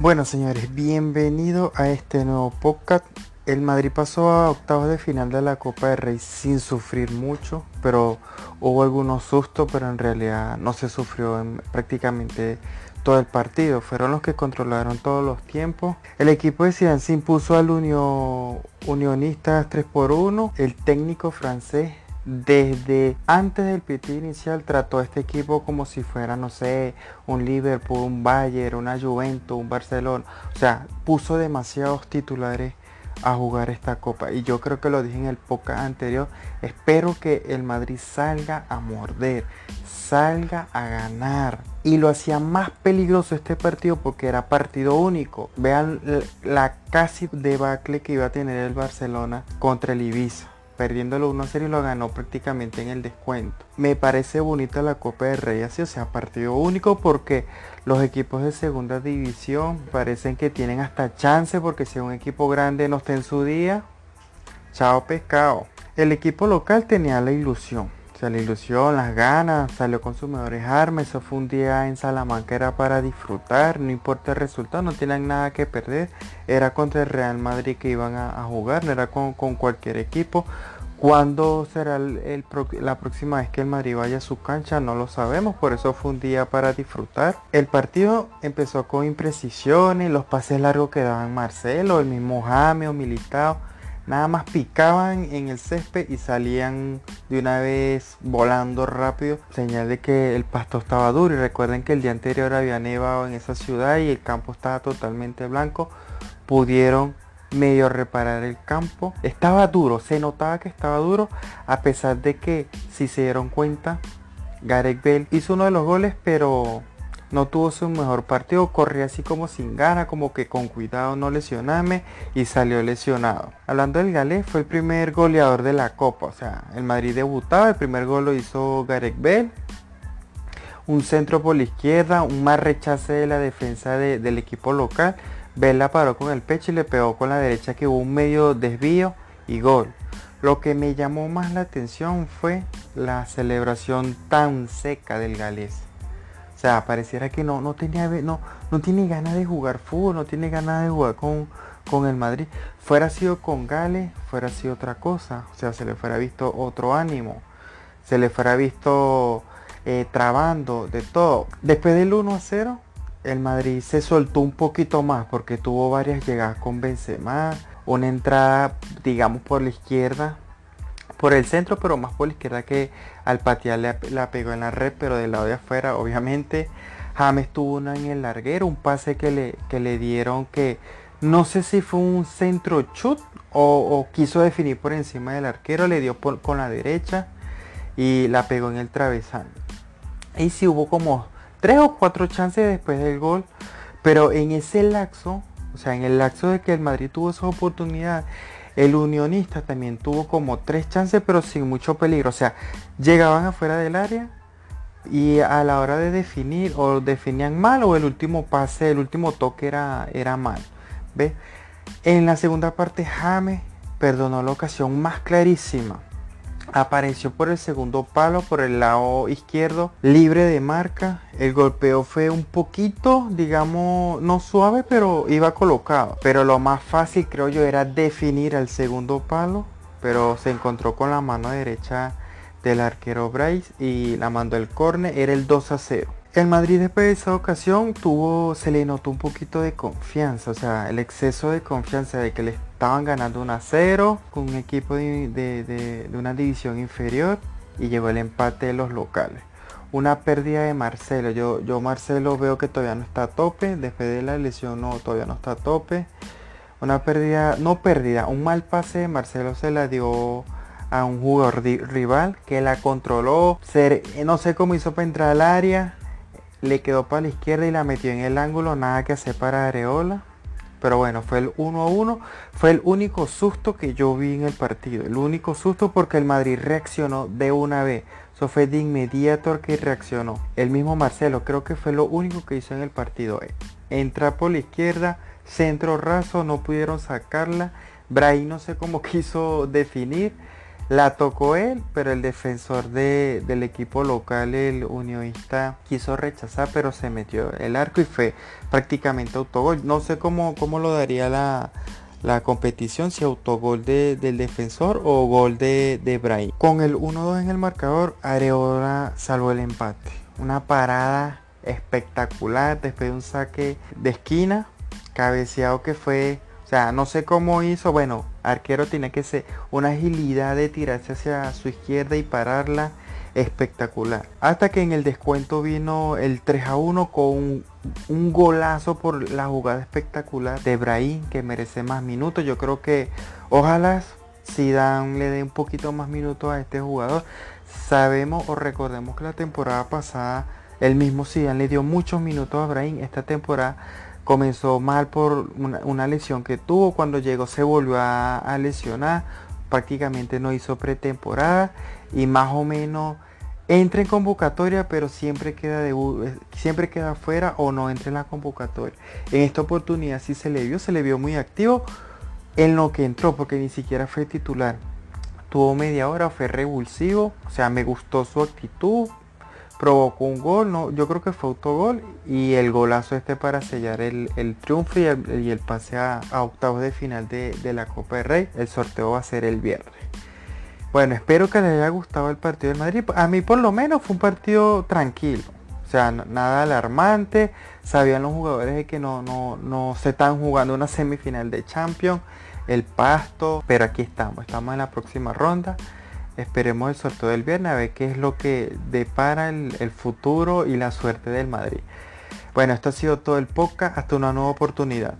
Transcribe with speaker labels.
Speaker 1: Bueno, señores, bienvenido a este nuevo podcast. El Madrid pasó a octavos de final de la Copa de Rey sin sufrir mucho, pero hubo algunos sustos, pero en realidad no se sufrió en prácticamente todo el partido. Fueron los que controlaron todos los tiempos. El equipo de Zidane se impuso al Unión Unionistas 3 por 1. El técnico francés desde antes del PT inicial trató a este equipo como si fuera, no sé, un Liverpool, un Bayern, una Juventus, un Barcelona. O sea, puso demasiados titulares a jugar esta copa. Y yo creo que lo dije en el podcast anterior. Espero que el Madrid salga a morder, salga a ganar. Y lo hacía más peligroso este partido porque era partido único. Vean la casi debacle que iba a tener el Barcelona contra el Ibiza perdiéndolo 1-0 y lo ganó prácticamente en el descuento. Me parece bonita la Copa de Rey así, o sea, partido único porque los equipos de segunda división parecen que tienen hasta chance porque si un equipo grande no está en su día, chao pescado. El equipo local tenía la ilusión, o sea, la ilusión, las ganas, salió con sus mejores armas, eso fue un día en Salamanca, era para disfrutar, no importa el resultado, no tienen nada que perder, era contra el Real Madrid que iban a, jugar, no era con, cualquier equipo. ¿Cuándo será la próxima vez que el Madrid vaya a su cancha? No lo sabemos, por eso fue un día para disfrutar. El partido empezó con imprecisiones, los pases largos que daban Marcelo, el mismo Jaime o Militao nada más picaban en el césped y salían de una vez volando rápido, señal de que el pasto estaba duro. Y recuerden que el día anterior había nevado en esa ciudad y el campo estaba totalmente blanco. Pudieron medio reparar el campo. Estaba duro, se notaba que estaba duro, a pesar de que, si se dieron cuenta, Gareth Bale hizo uno de los goles, pero no tuvo su mejor partido, corría así como sin gana, como que con cuidado no lesionarme y salió lesionado. Hablando del Galés, fue el primer goleador de la Copa, o sea, el Madrid debutaba, el primer gol lo hizo Gareth Bell. Un centro por la izquierda, un más rechace de la defensa del equipo local. Bell la paró con el pecho y le pegó con la derecha que hubo un medio desvío y gol. Lo que me llamó más la atención fue la celebración tan seca del galés o sea, pareciera que no, no, tenía, no, no tiene ganas de jugar fútbol, no tiene ganas de jugar con, con el Madrid. Fuera sido con Gales, fuera sido otra cosa. O sea, se le fuera visto otro ánimo. Se le fuera visto eh, trabando de todo. Después del 1 a 0, el Madrid se soltó un poquito más porque tuvo varias llegadas con Benzema. Una entrada, digamos, por la izquierda por el centro, pero más por la izquierda que al patear la pegó en la red, pero del lado de afuera, obviamente. James tuvo una en el larguero, un pase que le, que le dieron que no sé si fue un centro chut o, quiso definir por encima del arquero, le dio con la derecha y la pegó en el travesaño. Y si hubo como tres o cuatro chances después del gol, pero en ese laxo, o sea, en el laxo de que el Madrid tuvo esa oportunidad, el unionista también tuvo como tres chances, pero sin mucho peligro. O sea, llegaban afuera del área y a la hora de definir, o definían mal, o el último pase, el último toque era, era mal. En la segunda parte, James perdonó la ocasión más clarísima apareció por el segundo palo por el lado izquierdo libre de marca. El golpeo fue un poquito digamos no suave pero iba colocado. Pero lo más fácil creo yo era definir al segundo palo pero se encontró con la mano derecha del arquero Bryce y la mandó el córner. Era el 2 a 0 el Madrid después de esa ocasión tuvo, se le notó un poquito de confianza, o sea, el exceso de confianza de que le estaban ganando 1 a 0 con un equipo de, una división inferior y llegó el empate de los locales. Una pérdida de Marcelo, yo, yo Marcelo veo que todavía no está a tope, después de la lesión no, todavía no está a tope. Una pérdida, no pérdida, un mal pase de Marcelo se la dio a un jugador rival que la controló, no sé cómo hizo para entrar al área, le quedó para la izquierda y la metió en el ángulo, nada que hacer para Areola. Pero bueno, fue el 1 a 1. Fue el único susto que yo vi en el partido. El único susto porque el Madrid reaccionó de una vez. Eso fue de inmediato que reaccionó. El mismo Marcelo, creo que fue lo único que hizo en el partido. Entra por la izquierda, centro raso, no pudieron sacarla. Brahim no sé cómo quiso definir. La tocó él, pero el defensor del equipo local, el unionista, quiso rechazar, pero se metió el arco y fue prácticamente autogol. No sé cómo, cómo lo daría la, competición, si autogol del defensor o gol de, de Brahim. Con el 1-2 en el marcador, Areola salvó el empate. Una parada espectacular después de un saque de esquina, cabeceado que fue o sea, no sé cómo hizo. Bueno, arquero tiene que ser una agilidad de tirarse hacia su izquierda y pararla espectacular. Hasta que en el descuento vino el 3 a 1 con un, golazo por la jugada espectacular de Brahim que merece más minutos. Yo creo que ojalá Zidane le dé un poquito más minutos a este jugador. Sabemos o recordemos que la temporada pasada el mismo Zidane le dio muchos minutos a Brahim. Esta temporada comenzó mal por una, lesión que tuvo, cuando llegó se volvió a, lesionar, prácticamente no hizo pretemporada y más o menos entra en convocatoria pero siempre queda de eh, siempre queda fuera o no entra en la convocatoria. En esta oportunidad sí se le vio, se le vio muy activo en lo que entró porque ni siquiera fue titular. Tuvo media hora, fue revulsivo, o sea, me gustó su actitud, provocó un gol, no, yo creo que fue autogol y el golazo este para sellar el, triunfo y el, pase a, octavos de final de, la Copa de Rey. El sorteo va a ser el viernes. Bueno, espero que les haya gustado el partido del Madrid. A mí por lo menos fue un partido tranquilo. O sea, nada alarmante. Sabían los jugadores de que no, no, no se están jugando una semifinal de Champions. El pasto. Pero aquí estamos. Estamos en la próxima ronda. Esperemos el sorteo del viernes a ver qué es lo que depara el, futuro y la suerte del Madrid. Bueno, esto ha sido todo el podcast. Hasta una nueva oportunidad.